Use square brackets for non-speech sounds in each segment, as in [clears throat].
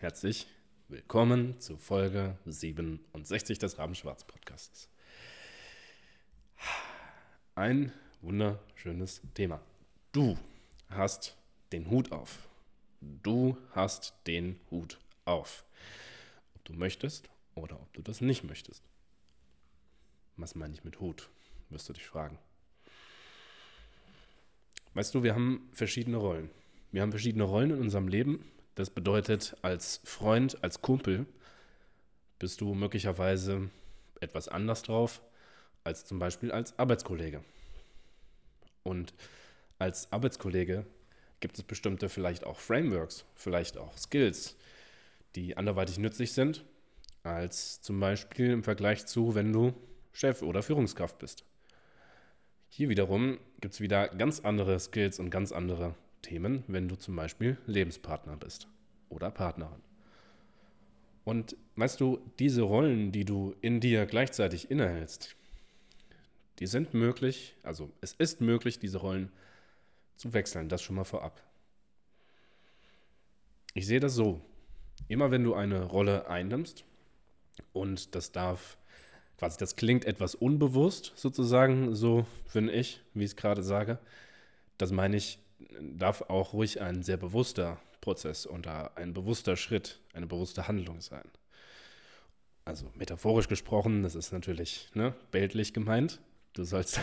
herzlich willkommen zu Folge 67 des Rabenschwarz Podcasts. Ein wunderschönes Thema. Du hast den Hut auf. Du hast den Hut auf. Ob du möchtest oder ob du das nicht möchtest. Was meine ich mit Hut? Wirst du dich fragen. Weißt du, wir haben verschiedene Rollen. Wir haben verschiedene Rollen in unserem Leben. Das bedeutet, als Freund, als Kumpel bist du möglicherweise etwas anders drauf als zum Beispiel als Arbeitskollege. Und als Arbeitskollege gibt es bestimmte vielleicht auch Frameworks, vielleicht auch Skills, die anderweitig nützlich sind, als zum Beispiel im Vergleich zu, wenn du Chef oder Führungskraft bist. Hier wiederum gibt es wieder ganz andere Skills und ganz andere Themen, wenn du zum Beispiel Lebenspartner bist oder Partnerin. Und weißt du, diese Rollen, die du in dir gleichzeitig innehältst, die sind möglich, also es ist möglich, diese Rollen zu wechseln, das schon mal vorab. Ich sehe das so, immer wenn du eine Rolle einnimmst, und das darf, quasi, das klingt etwas unbewusst sozusagen, so finde ich, wie ich es gerade sage, das meine ich darf auch ruhig ein sehr bewusster Prozess und ein bewusster Schritt, eine bewusste Handlung sein. Also metaphorisch gesprochen, das ist natürlich ne, bildlich gemeint. Du sollst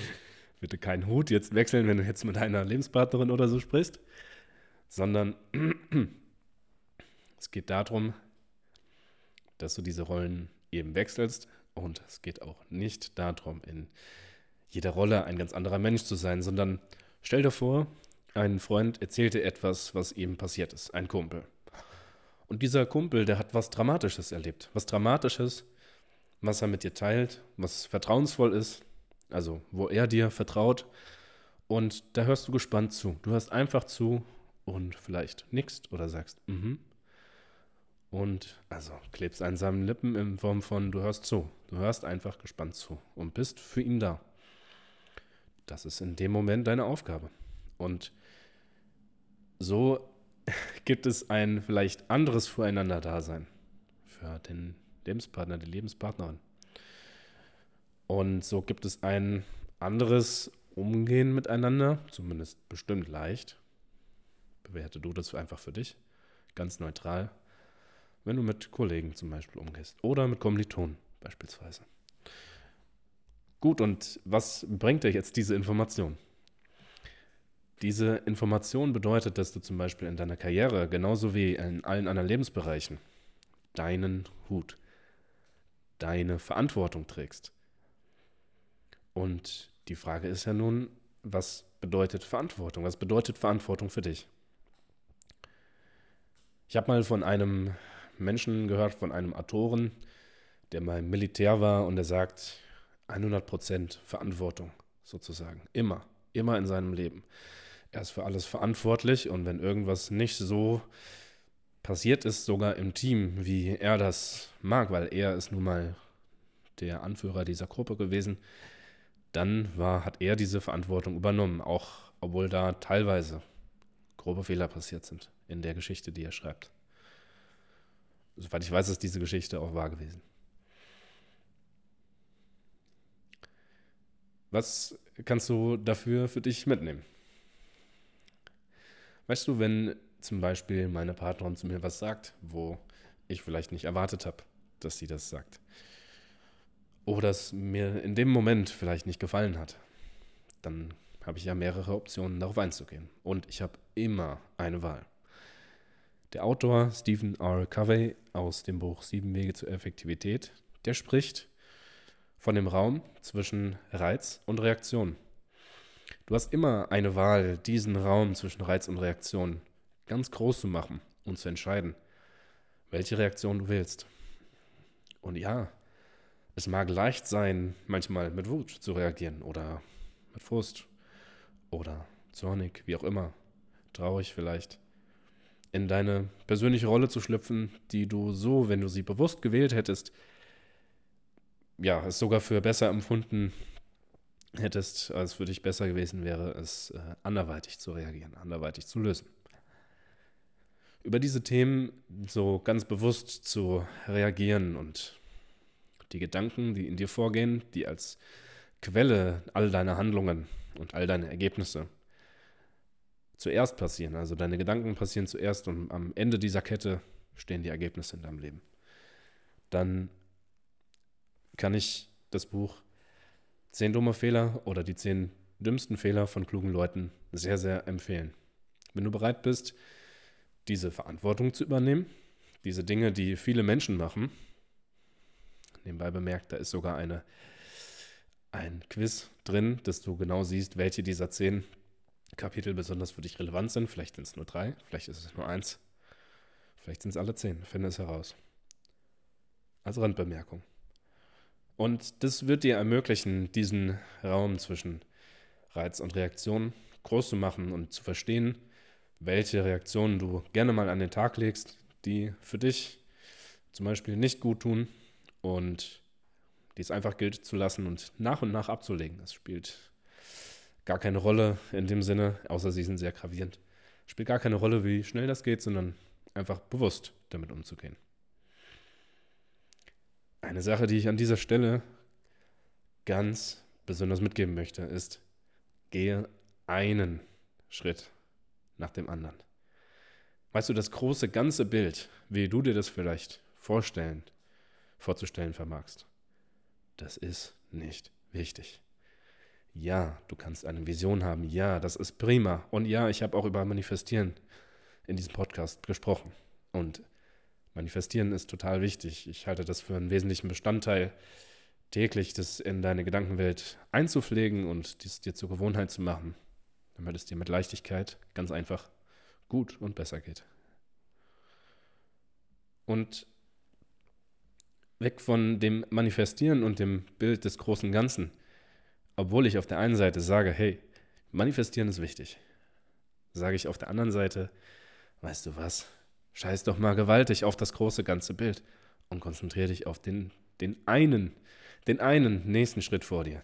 [laughs] bitte keinen Hut jetzt wechseln, wenn du jetzt mit einer Lebenspartnerin oder so sprichst, sondern [clears throat] es geht darum, dass du diese Rollen eben wechselst und es geht auch nicht darum, in jeder Rolle ein ganz anderer Mensch zu sein, sondern Stell dir vor, ein Freund erzählte etwas, was ihm passiert ist, ein Kumpel. Und dieser Kumpel, der hat was Dramatisches erlebt. Was Dramatisches, was er mit dir teilt, was vertrauensvoll ist, also wo er dir vertraut. Und da hörst du gespannt zu. Du hörst einfach zu und vielleicht nickst oder sagst, mhm. Und also klebst an seinen Lippen in Form von, du hörst zu. Du hörst einfach gespannt zu und bist für ihn da. Das ist in dem Moment deine Aufgabe. Und so [laughs] gibt es ein vielleicht anderes Füreinander-Dasein für den Lebenspartner, die Lebenspartnerin. Und so gibt es ein anderes Umgehen miteinander, zumindest bestimmt leicht. Bewerte du das einfach für dich, ganz neutral, wenn du mit Kollegen zum Beispiel umgehst oder mit Kommilitonen beispielsweise. Gut, und was bringt dir jetzt diese Information? Diese Information bedeutet, dass du zum Beispiel in deiner Karriere, genauso wie in allen anderen Lebensbereichen, deinen Hut, deine Verantwortung trägst. Und die Frage ist ja nun, was bedeutet Verantwortung? Was bedeutet Verantwortung für dich? Ich habe mal von einem Menschen gehört, von einem Autoren, der mal im Militär war und der sagt, 100% Verantwortung sozusagen. Immer, immer in seinem Leben. Er ist für alles verantwortlich und wenn irgendwas nicht so passiert ist, sogar im Team, wie er das mag, weil er ist nun mal der Anführer dieser Gruppe gewesen, dann war, hat er diese Verantwortung übernommen, auch obwohl da teilweise grobe Fehler passiert sind in der Geschichte, die er schreibt. Soweit ich weiß, ist diese Geschichte auch wahr gewesen. Was kannst du dafür für dich mitnehmen? Weißt du, wenn zum Beispiel meine Partnerin zu mir was sagt, wo ich vielleicht nicht erwartet habe, dass sie das sagt, oder es mir in dem Moment vielleicht nicht gefallen hat, dann habe ich ja mehrere Optionen, darauf einzugehen. Und ich habe immer eine Wahl. Der Autor Stephen R. Covey aus dem Buch Sieben Wege zur Effektivität, der spricht von dem Raum zwischen Reiz und Reaktion. Du hast immer eine Wahl, diesen Raum zwischen Reiz und Reaktion ganz groß zu machen und zu entscheiden, welche Reaktion du willst. Und ja, es mag leicht sein, manchmal mit Wut zu reagieren oder mit Frust oder zornig, wie auch immer, traurig vielleicht, in deine persönliche Rolle zu schlüpfen, die du so, wenn du sie bewusst gewählt hättest, ja, es sogar für besser empfunden hättest, als für dich besser gewesen wäre, es äh, anderweitig zu reagieren, anderweitig zu lösen. über diese Themen so ganz bewusst zu reagieren und die Gedanken, die in dir vorgehen, die als Quelle all deiner Handlungen und all deine Ergebnisse zuerst passieren. Also deine Gedanken passieren zuerst und am Ende dieser Kette stehen die Ergebnisse in deinem Leben. Dann kann ich das Buch Zehn dumme Fehler oder die zehn dümmsten Fehler von klugen Leuten sehr, sehr empfehlen. Wenn du bereit bist, diese Verantwortung zu übernehmen, diese Dinge, die viele Menschen machen, nebenbei bemerkt, da ist sogar eine, ein Quiz drin, dass du genau siehst, welche dieser zehn Kapitel besonders für dich relevant sind. Vielleicht sind es nur drei, vielleicht ist es nur eins, vielleicht sind es alle zehn. Finde es heraus. Als Randbemerkung. Und das wird dir ermöglichen, diesen Raum zwischen Reiz und Reaktion groß zu machen und zu verstehen, welche Reaktionen du gerne mal an den Tag legst, die für dich zum Beispiel nicht gut tun und die es einfach gilt zu lassen und nach und nach abzulegen. Das spielt gar keine Rolle in dem Sinne, außer sie sind sehr gravierend. Spielt gar keine Rolle, wie schnell das geht, sondern einfach bewusst damit umzugehen. Eine Sache, die ich an dieser Stelle ganz besonders mitgeben möchte, ist, gehe einen Schritt nach dem anderen. Weißt du, das große ganze Bild, wie du dir das vielleicht vorstellen, vorzustellen vermagst, das ist nicht wichtig. Ja, du kannst eine Vision haben. Ja, das ist prima. Und ja, ich habe auch über Manifestieren in diesem Podcast gesprochen. Und Manifestieren ist total wichtig. Ich halte das für einen wesentlichen Bestandteil, täglich das in deine Gedankenwelt einzupflegen und dies dir zur Gewohnheit zu machen, damit es dir mit Leichtigkeit ganz einfach gut und besser geht. Und weg von dem Manifestieren und dem Bild des großen Ganzen, obwohl ich auf der einen Seite sage, hey, Manifestieren ist wichtig, sage ich auf der anderen Seite, weißt du was, Scheiß doch mal gewaltig auf das große ganze Bild und konzentriere dich auf den, den einen, den einen nächsten Schritt vor dir.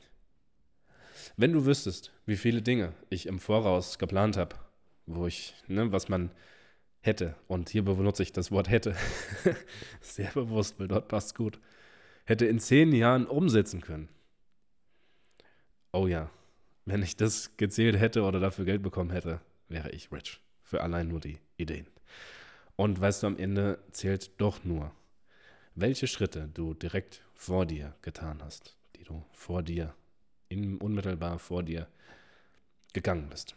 Wenn du wüsstest, wie viele Dinge ich im Voraus geplant habe, wo ich, ne, was man hätte, und hier benutze ich das Wort hätte, [laughs] sehr bewusst, weil dort passt gut, hätte in zehn Jahren umsetzen können. Oh ja, wenn ich das gezählt hätte oder dafür Geld bekommen hätte, wäre ich rich. Für allein nur die Ideen. Und weißt du, am Ende zählt doch nur, welche Schritte du direkt vor dir getan hast, die du vor dir, in, unmittelbar vor dir gegangen bist.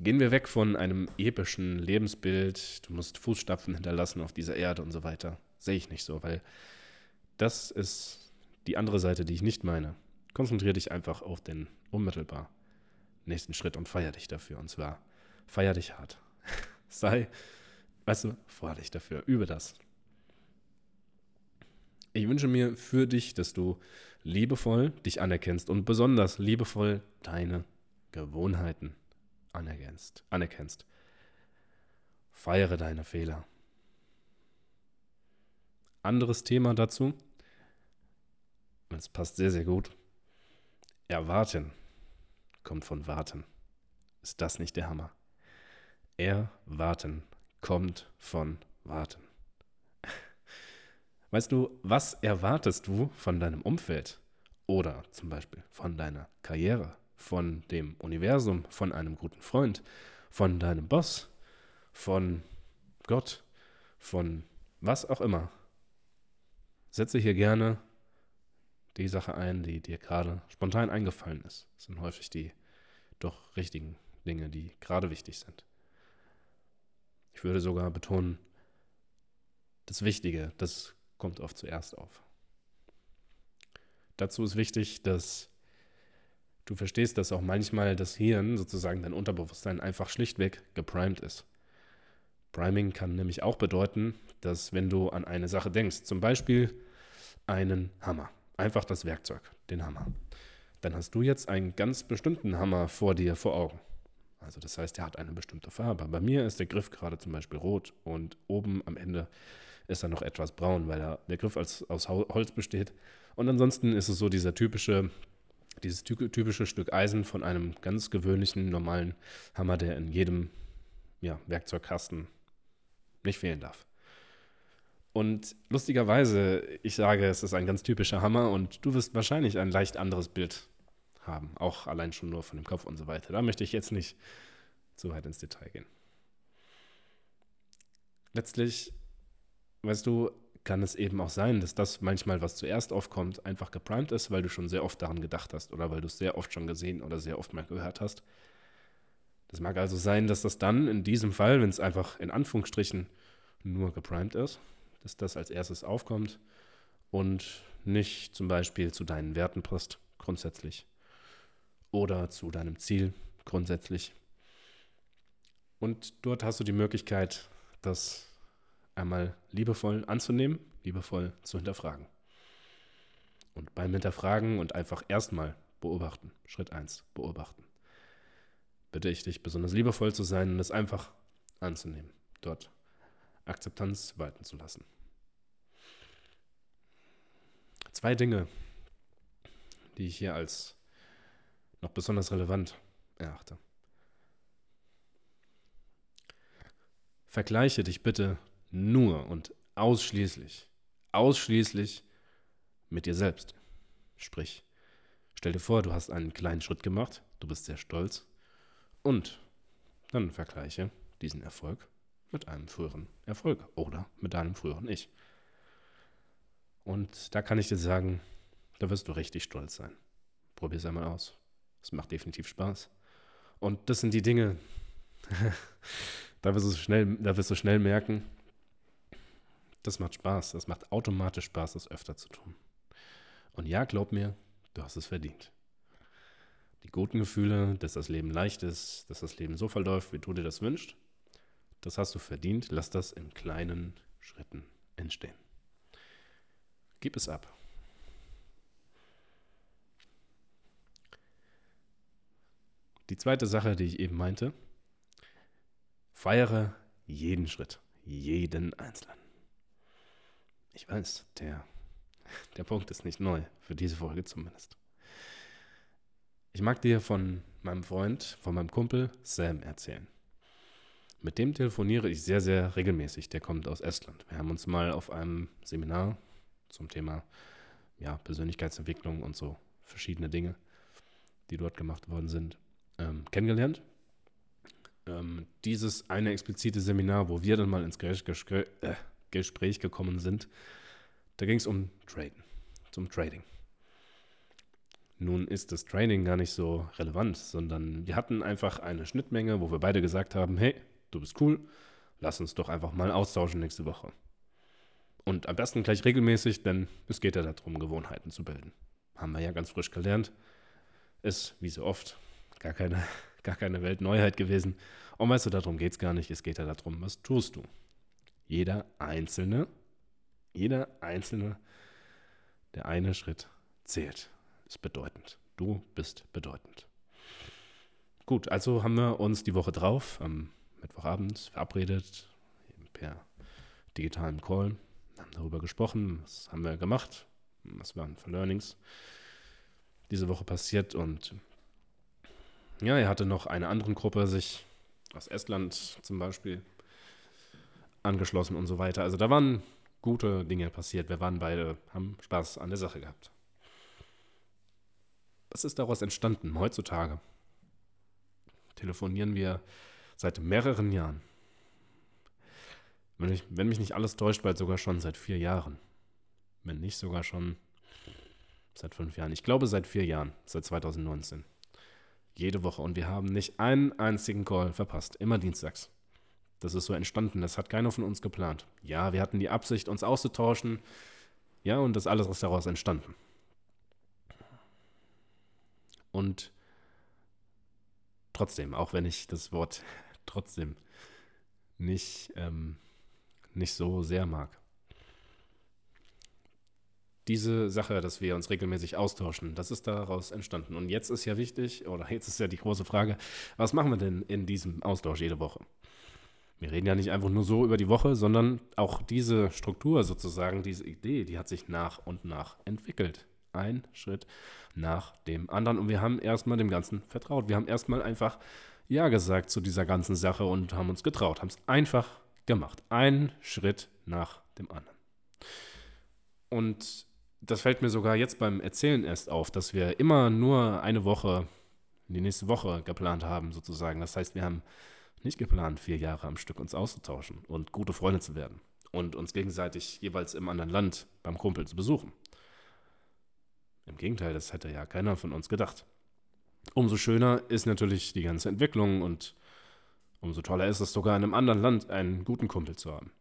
Gehen wir weg von einem epischen Lebensbild, du musst Fußstapfen hinterlassen auf dieser Erde und so weiter. Sehe ich nicht so, weil das ist die andere Seite, die ich nicht meine. Konzentriere dich einfach auf den unmittelbar nächsten Schritt und feier dich dafür. Und zwar feier dich hart. [laughs] Sei, weißt du, freu dich dafür. Übe das. Ich wünsche mir für dich, dass du liebevoll dich anerkennst und besonders liebevoll deine Gewohnheiten anerkennst. anerkennst. Feiere deine Fehler. Anderes Thema dazu, es passt sehr, sehr gut. Erwarten kommt von warten. Ist das nicht der Hammer? Erwarten kommt von warten. [laughs] Weißt du, was erwartest du von deinem Umfeld? Oder zum Beispiel von deiner Karriere, von dem Universum, von einem guten Freund, von deinem Boss, von Gott, von was auch immer. Setze hier gerne die Sache ein, die dir gerade spontan eingefallen ist. Das sind häufig die doch richtigen Dinge, die gerade wichtig sind. Ich würde sogar betonen, das Wichtige, das kommt oft zuerst auf. Dazu ist wichtig, dass du verstehst, dass auch manchmal das Hirn, sozusagen dein Unterbewusstsein, einfach schlichtweg geprimed ist. Priming kann nämlich auch bedeuten, dass wenn du an eine Sache denkst, zum Beispiel einen Hammer, einfach das Werkzeug, den Hammer, dann hast du jetzt einen ganz bestimmten Hammer vor dir vor Augen. Also das heißt, er hat eine bestimmte Farbe. Bei mir ist der Griff gerade zum Beispiel rot und oben am Ende ist er noch etwas braun, weil er, der Griff als, aus Holz besteht. Und ansonsten ist es so dieser typische Dieses typische Stück Eisen von einem ganz gewöhnlichen, normalen Hammer, der in jedem ja, Werkzeugkasten nicht fehlen darf. Und lustigerweise, ich sage, es ist ein ganz typischer Hammer und du wirst wahrscheinlich ein leicht anderes Bild haben, auch allein schon nur von dem Kopf und so weiter. Da möchte ich jetzt nicht zu weit ins Detail gehen. Letztlich, weißt du, kann es eben auch sein, dass das manchmal, was zuerst aufkommt, einfach geprimed ist, weil du schon sehr oft daran gedacht hast oder weil du es sehr oft schon gesehen oder sehr oft mal gehört hast. Das mag also sein, dass das dann in diesem Fall, wenn es einfach in Anführungsstrichen nur geprimed ist, dass das als erstes aufkommt und nicht zum Beispiel zu deinen Werten passt, grundsätzlich. Oder zu deinem Ziel, grundsätzlich. Und dort hast du die Möglichkeit, das einmal liebevoll anzunehmen, liebevoll zu hinterfragen. Und beim Hinterfragen und einfach erstmal beobachten, Schritt 1, beobachten, bitte ich dich, besonders liebevoll zu sein und es einfach anzunehmen, dort Akzeptanz walten zu lassen. Zwei Dinge, die ich hier als noch besonders relevant erachte. Vergleiche dich bitte nur und ausschließlich, ausschließlich mit dir selbst. Sprich, stell dir vor, du hast einen kleinen Schritt gemacht, du bist sehr stolz und dann vergleiche diesen Erfolg mit einem früheren Erfolg oder mit deinem früheren Ich. Und da kann ich dir sagen, da wirst du richtig stolz sein. Probier es einmal aus. Es macht definitiv Spaß. Und das sind die Dinge, [laughs] da, wirst du schnell, da wirst du schnell merken, das macht Spaß. Das macht automatisch Spaß, das öfter zu tun. Und ja, glaub mir, du hast es verdient. Die guten Gefühle, dass das Leben leicht ist, dass das Leben so verläuft, wie du dir das wünschst, das hast du verdient. Lass das in kleinen Schritten entstehen. Gib es ab. Die zweite Sache, die ich eben meinte, feiere jeden Schritt, jeden einzelnen. Ich weiß, der, der Punkt ist nicht neu, für diese Folge zumindest. Ich mag dir von meinem Freund, von meinem Kumpel Sam erzählen. Mit dem telefoniere ich sehr, sehr regelmäßig. Der kommt aus Estland. Wir haben uns mal auf einem Seminar zum Thema ja, Persönlichkeitsentwicklung und so verschiedene Dinge, die dort gemacht worden sind, ähm, kennengelernt. Ähm, dieses eine explizite Seminar, wo wir dann mal ins Gespräch, äh, Gespräch gekommen sind, da ging es um Traden, zum Trading. Nun ist das Trading gar nicht so relevant, sondern wir hatten einfach eine Schnittmenge, wo wir beide gesagt haben, hey, du bist cool, lass uns doch einfach mal austauschen nächste Woche. Und am besten gleich regelmäßig, denn es geht ja darum, Gewohnheiten zu bilden. Haben wir ja ganz frisch gelernt. Ist, wie so oft, gar keine, [laughs] gar keine Weltneuheit gewesen. Und weißt du, darum geht es gar nicht. Es geht ja darum, was tust du. Jeder Einzelne, jeder Einzelne, der eine Schritt zählt. Ist bedeutend. Du bist bedeutend. Gut, also haben wir uns die Woche drauf, am Mittwochabend, verabredet, per digitalen Call, darüber gesprochen, was haben wir gemacht, was waren für Learnings diese Woche passiert und ja, er hatte noch eine andere Gruppe sich aus Estland zum Beispiel angeschlossen und so weiter. Also da waren gute Dinge passiert. Wir waren beide, haben Spaß an der Sache gehabt. Was ist daraus entstanden heutzutage? Telefonieren wir seit mehreren Jahren. Wenn, ich, wenn mich nicht alles täuscht, bald sogar schon seit vier Jahren. Wenn nicht sogar schon seit fünf Jahren. Ich glaube seit vier Jahren, seit 2019. Jede Woche. Und wir haben nicht einen einzigen Call verpasst. Immer dienstags. Das ist so entstanden. Das hat keiner von uns geplant. Ja, wir hatten die Absicht, uns auszutauschen. Ja, und das alles ist daraus entstanden. Und trotzdem, auch wenn ich das Wort [laughs] trotzdem nicht, ähm, nicht so sehr mag. Diese Sache, dass wir uns regelmäßig austauschen, das ist daraus entstanden. Und jetzt ist ja wichtig, oder jetzt ist ja die große Frage, was machen wir denn in diesem Austausch jede Woche? Wir reden ja nicht einfach nur so über die Woche, sondern auch diese Struktur sozusagen, diese Idee, die hat sich nach und nach entwickelt. Ein Schritt nach dem anderen. Und wir haben erstmal dem Ganzen vertraut. Wir haben erstmal einfach Ja gesagt zu dieser ganzen Sache und haben uns getraut, haben es einfach gemacht. Ein Schritt nach dem anderen. Und das fällt mir sogar jetzt beim Erzählen erst auf, dass wir immer nur eine Woche, die nächste Woche geplant haben, sozusagen. Das heißt, wir haben nicht geplant, vier Jahre am Stück uns auszutauschen und gute Freunde zu werden und uns gegenseitig jeweils im anderen Land beim Kumpel zu besuchen. Im Gegenteil, das hätte ja keiner von uns gedacht. Umso schöner ist natürlich die ganze Entwicklung und umso toller ist es sogar in einem anderen Land einen guten Kumpel zu haben.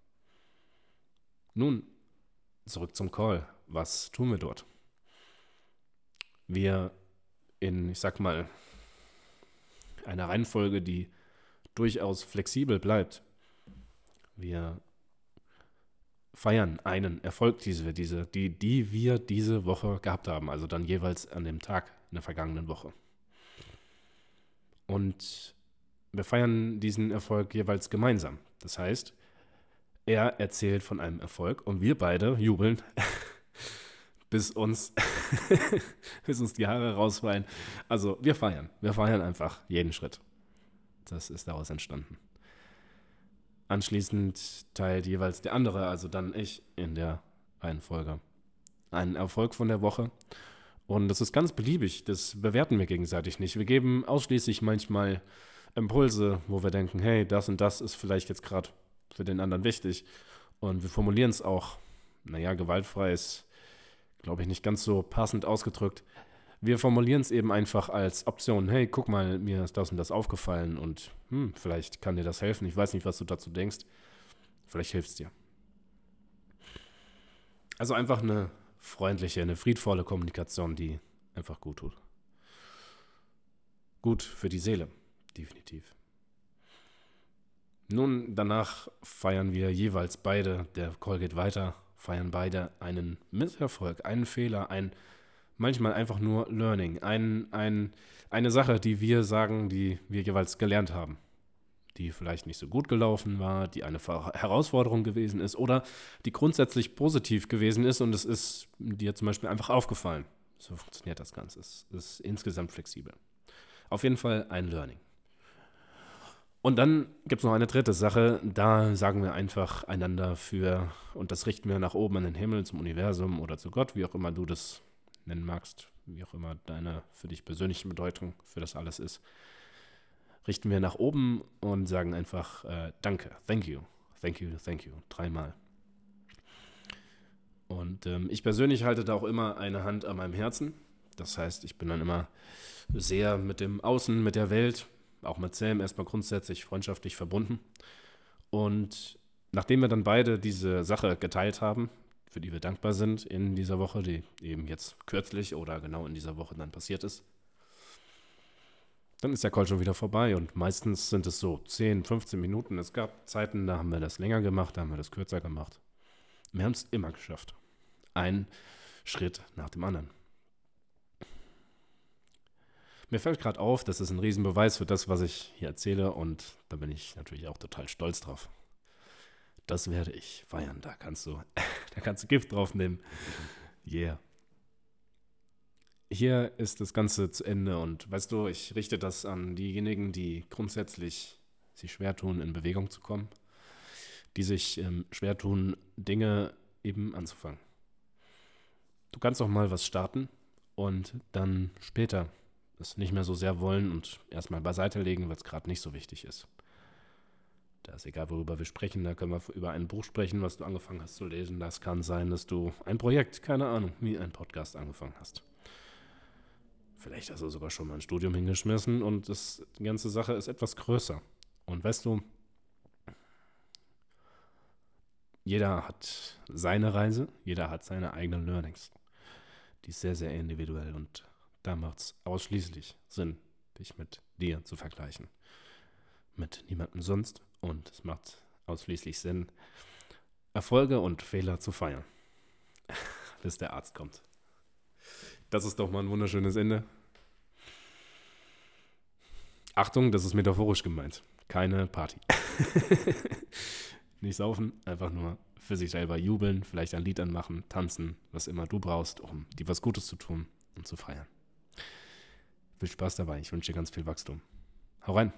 Nun, zurück zum Call. Was tun wir dort? Wir in, ich sag mal, einer Reihenfolge, die durchaus flexibel bleibt. Wir feiern einen Erfolg, die wir, diese, die, die wir diese Woche gehabt haben, also dann jeweils an dem Tag in der vergangenen Woche. Und wir feiern diesen Erfolg jeweils gemeinsam. Das heißt, er erzählt von einem Erfolg und wir beide jubeln, [laughs] bis uns, [laughs] bis uns die Haare rausfallen. Also wir feiern. Wir feiern einfach jeden Schritt. Das ist daraus entstanden. Anschließend teilt jeweils der andere, also dann ich, in der Reihenfolge. Einen Erfolg von der Woche. Und das ist ganz beliebig. Das bewerten wir gegenseitig nicht. Wir geben ausschließlich manchmal Impulse, wo wir denken, hey, das und das ist vielleicht jetzt gerade für den anderen wichtig. Und wir formulieren es auch, naja, gewaltfrei ist, glaube ich, nicht ganz so passend ausgedrückt. Wir formulieren es eben einfach als Option. Hey, guck mal, mir ist das und das aufgefallen und hm, vielleicht kann dir das helfen. Ich weiß nicht, was du dazu denkst. Vielleicht hilft es dir. Also einfach eine freundliche, eine friedvolle Kommunikation, die einfach gut tut. Gut für die Seele, definitiv. Nun, danach feiern wir jeweils beide, der Call geht weiter, feiern beide einen Misserfolg, einen Fehler, ein manchmal einfach nur Learning. Ein, ein, eine Sache, die wir sagen, die wir jeweils gelernt haben. Die vielleicht nicht so gut gelaufen war, die eine Herausforderung gewesen ist oder die grundsätzlich positiv gewesen ist und es ist dir zum Beispiel einfach aufgefallen. So funktioniert das Ganze. Es ist insgesamt flexibel. Auf jeden Fall ein Learning. Und dann gibt es noch eine dritte Sache, da sagen wir einfach einander für, und das richten wir nach oben in den Himmel, zum Universum oder zu Gott, wie auch immer du das nennen magst, wie auch immer deine für dich persönliche Bedeutung für das alles ist, richten wir nach oben und sagen einfach äh, Danke, thank you, thank you, thank you, dreimal. Und ähm, ich persönlich halte da auch immer eine Hand an meinem Herzen. Das heißt, ich bin dann immer sehr mit dem Außen, mit der Welt, auch mit Sam erstmal grundsätzlich freundschaftlich verbunden. Und nachdem wir dann beide diese Sache geteilt haben, für die wir dankbar sind in dieser Woche, die eben jetzt kürzlich oder genau in dieser Woche dann passiert ist. Dann ist der Call schon wieder vorbei und meistens sind es so 10, 15 Minuten. Es gab Zeiten, da haben wir das länger gemacht, da haben wir das kürzer gemacht. Wir haben es immer geschafft. Ein Schritt nach dem anderen. Mir fällt gerade auf, das ist ein Riesenbeweis für das, was ich hier erzähle und da bin ich natürlich auch total stolz drauf. Das werde ich feiern. Da kannst du, [laughs] da kannst du Gift drauf nehmen. Yeah. Hier ist das Ganze zu Ende und weißt du, ich richte das an diejenigen, die grundsätzlich sich schwer tun, in Bewegung zu kommen, die sich ähm, schwer tun, Dinge eben anzufangen. Du kannst auch mal was starten und dann später es nicht mehr so sehr wollen und erstmal beiseite legen, weil es gerade nicht so wichtig ist. Da ist egal, worüber wir sprechen. Da können wir über ein Buch sprechen, was du angefangen hast zu lesen. Das kann sein, dass du ein Projekt, keine Ahnung, wie ein Podcast angefangen hast. Vielleicht hast du sogar schon mal ein Studium hingeschmissen und das, die ganze Sache ist etwas größer. Und weißt du, jeder hat seine Reise, jeder hat seine eigenen Learnings. Die ist sehr, sehr individuell und da macht es ausschließlich Sinn, dich mit dir zu vergleichen. Mit niemandem sonst. Und es macht ausschließlich Sinn, Erfolge und Fehler zu feiern. [laughs] Bis der Arzt kommt. Das ist doch mal ein wunderschönes Ende. Achtung, das ist metaphorisch gemeint. Keine Party. [laughs] Nicht saufen, einfach nur für sich selber jubeln, vielleicht ein Lied anmachen, tanzen, was immer du brauchst, um dir was Gutes zu tun und zu feiern. Viel Spaß dabei. Ich wünsche dir ganz viel Wachstum. Hau rein!